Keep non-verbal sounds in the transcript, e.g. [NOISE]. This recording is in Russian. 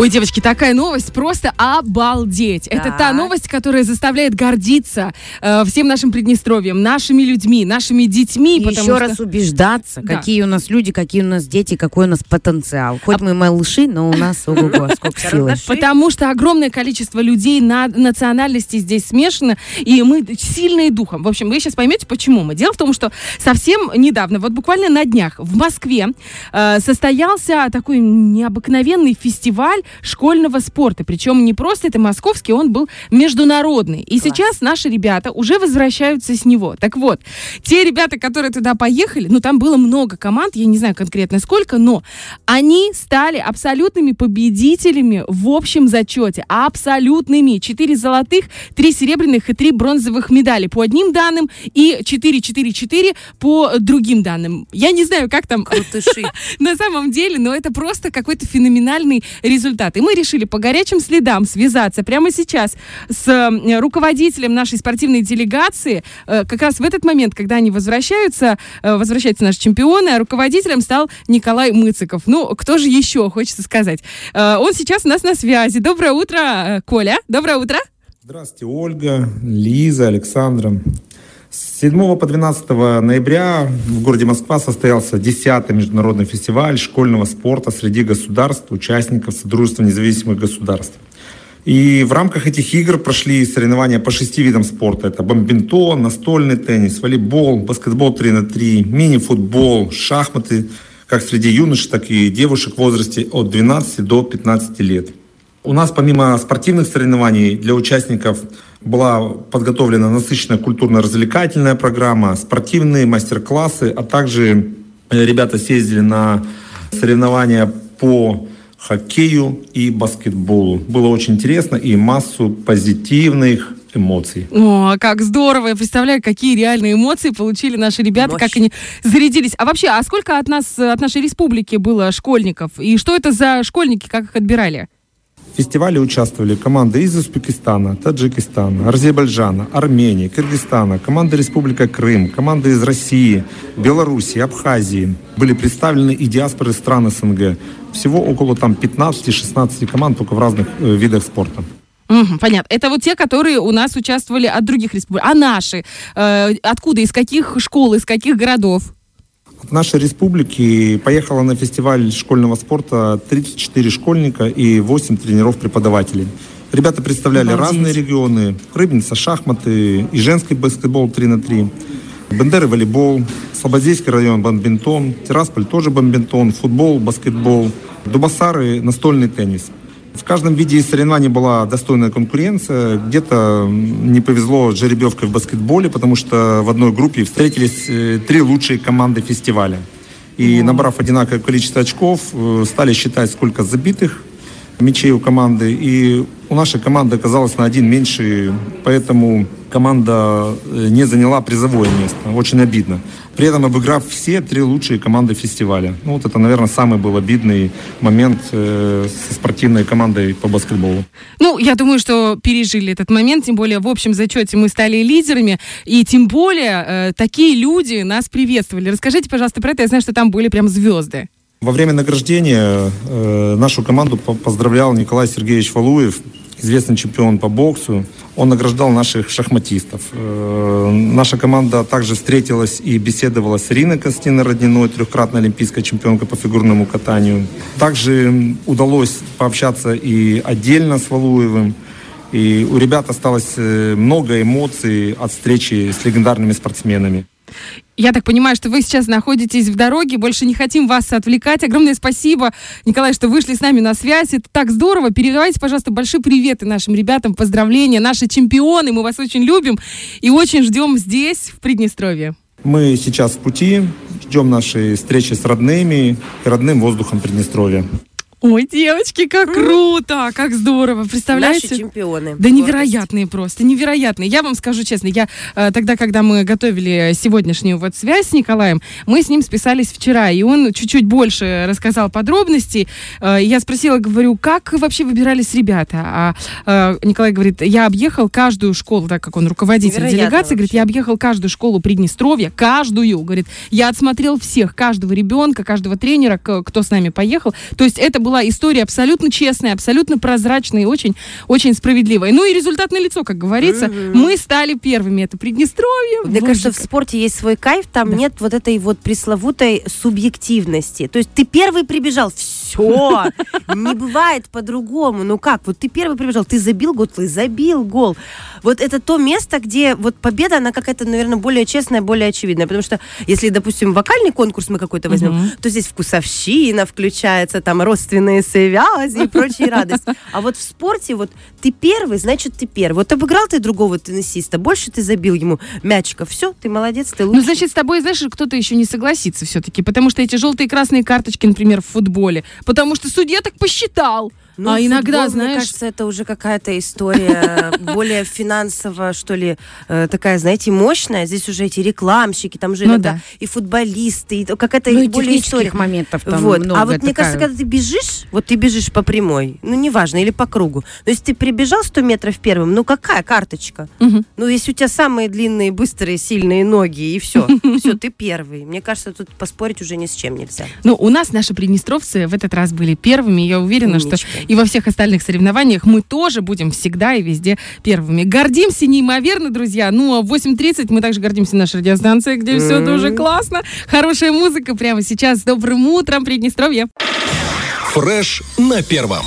Ой, девочки, такая новость просто обалдеть. Это Так. та новость, которая заставляет гордиться э, всем нашим Приднестровьем, нашими людьми, нашими детьми. И еще что- раз убеждаться, Да. какие у нас люди, какие у нас дети, какой у нас потенциал. Хоть мы малыши, но у нас ого-го, [LAUGHS] сколько силы. Потому что огромное количество людей на национальности здесь смешано, и мы сильные духом. В общем, вы сейчас поймете, почему мы. Дело в том, что совсем недавно, вот буквально на днях, в Москве э, состоялся такой необыкновенный фестиваль школьного спорта. Причем не просто это московский, он был международный. И Класс. сейчас наши ребята уже возвращаются с него. Так вот, те ребята, которые туда поехали, ну там было много команд, я не знаю конкретно сколько, но они стали абсолютными победителями в общем зачете. Абсолютными. Четыре золотых, три серебряных и три бронзовых медали по одним данным и 4-4-4 по другим данным. Я не знаю, как там Крутыши. [LAUGHS] на самом деле, но это просто какой-то феноменальный результат. И мы решили по горячим следам связаться прямо сейчас с руководителем нашей спортивной делегации. Э, Как раз в этот момент, когда они возвращаются, э, возвращаются наши чемпионы, а руководителем стал Николай Мыциков. Ну, кто же еще, хочется сказать. Э, Он сейчас у нас на связи. Доброе утро, Коля. Доброе утро. Здравствуйте, Ольга, Лиза, Александра. С 7 по 12 ноября в городе Москва состоялся 10-й международный фестиваль школьного спорта среди государств, участников Содружества независимых государств. И в рамках этих игр прошли соревнования по шести видам спорта. Это бомбинтон, настольный теннис, волейбол, баскетбол 3 на 3, мини-футбол, шахматы, как среди юношей, так и девушек в возрасте от 12 до 15 лет. У нас помимо спортивных соревнований для участников была подготовлена насыщенная культурно-развлекательная программа, спортивные мастер-классы, а также э, ребята съездили на соревнования по хоккею и баскетболу. Было очень интересно и массу позитивных эмоций. О, как здорово! Я представляю, какие реальные эмоции получили наши ребята, Мощь. как они зарядились. А вообще, а сколько от нас, от нашей республики было школьников? И что это за школьники, как их отбирали? В фестивале участвовали команды из Узбекистана, Таджикистана, Азербайджана, Армении, Кыргызстана, команда Республика Крым, команды из России, Белоруссии, Абхазии. Были представлены и диаспоры стран СНГ. Всего около там 15-16 команд, только в разных э, видах спорта. Мгм, понятно. Это вот те, которые у нас участвовали от других республик. А наши? Э, откуда? Из каких школ? Из каких городов? От нашей республики поехало на фестиваль школьного спорта 34 школьника и 8 тренеров-преподавателей. Ребята представляли Обалдеть. разные регионы. Рыбница, шахматы и женский баскетбол 3 на 3. Бендеры волейбол, Слободейский район бомбинтон, Тирасполь тоже бомбинтон, футбол, баскетбол, Дубасары настольный теннис. В каждом виде соревнований была достойная конкуренция. Где-то не повезло жеребьевкой в баскетболе, потому что в одной группе встретились э, три лучшие команды фестиваля. И набрав одинаковое количество очков, э, стали считать, сколько забитых мячей у команды. И у нашей команды оказалось на один меньше, поэтому команда э, не заняла призовое место. Очень обидно. При этом обыграв все три лучшие команды фестиваля. Ну, вот это, наверное, самый был обидный момент э, со спортивной командой по баскетболу. Ну, я думаю, что пережили этот момент, тем более в общем зачете мы стали лидерами, и тем более э, такие люди нас приветствовали. Расскажите, пожалуйста, про это. Я знаю, что там были прям звезды. Во время награждения э, нашу команду по- поздравлял Николай Сергеевич Валуев, известный чемпион по боксу. Он награждал наших шахматистов. Э, наша команда также встретилась и беседовала с Ириной Константиновной Родниной, трехкратной олимпийской чемпионкой по фигурному катанию. Также удалось пообщаться и отдельно с Валуевым. И у ребят осталось э, много эмоций от встречи с легендарными спортсменами. Я так понимаю, что вы сейчас находитесь в дороге, больше не хотим вас отвлекать. Огромное спасибо, Николай, что вышли с нами на связь. Это так здорово. Передавайте, пожалуйста, большие приветы нашим ребятам, поздравления. Наши чемпионы, мы вас очень любим и очень ждем здесь, в Приднестровье. Мы сейчас в пути, ждем нашей встречи с родными и родным воздухом Приднестровья. Ой, девочки, как круто, как здорово. Представляете? Наши чемпионы. Да невероятные просто, невероятные. Я вам скажу честно, я э, тогда, когда мы готовили сегодняшнюю вот связь с Николаем, мы с ним списались вчера, и он чуть-чуть больше рассказал подробностей. Э, я спросила, говорю, как вообще выбирались ребята? А э, Николай говорит, я объехал каждую школу, так как он руководитель Невероятно делегации, говорит, вообще. я объехал каждую школу Приднестровья, каждую, говорит, я отсмотрел всех, каждого ребенка, каждого тренера, кто с нами поехал. То есть это был была история абсолютно честная, абсолютно прозрачная и очень, очень справедливая. Ну и результат налицо, как говорится. Мы стали первыми. Это Приднестровье. Мне кажется, в спорте есть свой кайф, там нет вот этой вот пресловутой субъективности. То есть ты первый прибежал, все, не бывает по-другому. Ну как, вот ты первый прибежал, ты забил гол, ты забил гол. Вот это то место, где вот победа, она какая-то, наверное, более честная, более очевидная. Потому что если, допустим, вокальный конкурс мы какой-то возьмем, то здесь вкусовщина включается, там родственные связи и прочие радости. А вот в спорте вот ты первый, значит ты первый. Вот обыграл ты другого теннисиста, больше ты забил ему мячиков. Все, ты молодец, ты Ну, лучший. значит, с тобой, знаешь, кто-то еще не согласится все-таки, потому что эти желтые и красные карточки, например, в футболе, потому что судья так посчитал. Ну, а иногда, Мне знаешь, кажется, это уже какая-то история [LAUGHS] более финансово, что ли, э, такая, знаете, мощная. Здесь уже эти рекламщики, там же Ну иногда да. и футболисты, и то- какая-то Ну и более история. моментов там вот. много. а вот мне кажется, когда ты бежишь, вот ты бежишь по прямой, ну неважно, или по кругу. Но если ты прибежал 100 метров первым, ну какая карточка? Ну если у тебя самые длинные, быстрые, сильные ноги, и все, [LAUGHS] все, ты первый. Мне кажется, тут поспорить уже ни с чем нельзя. Ну, у нас наши приднестровцы в этот раз были первыми. Я уверена, что. И во всех остальных соревнованиях мы тоже будем всегда и везде первыми. Гордимся неимоверно, друзья. Ну, а в 8.30 мы также гордимся нашей радиостанцией, где все тоже классно. Хорошая музыка прямо сейчас. Добрым утром, Приднестровье. Фреш на первом.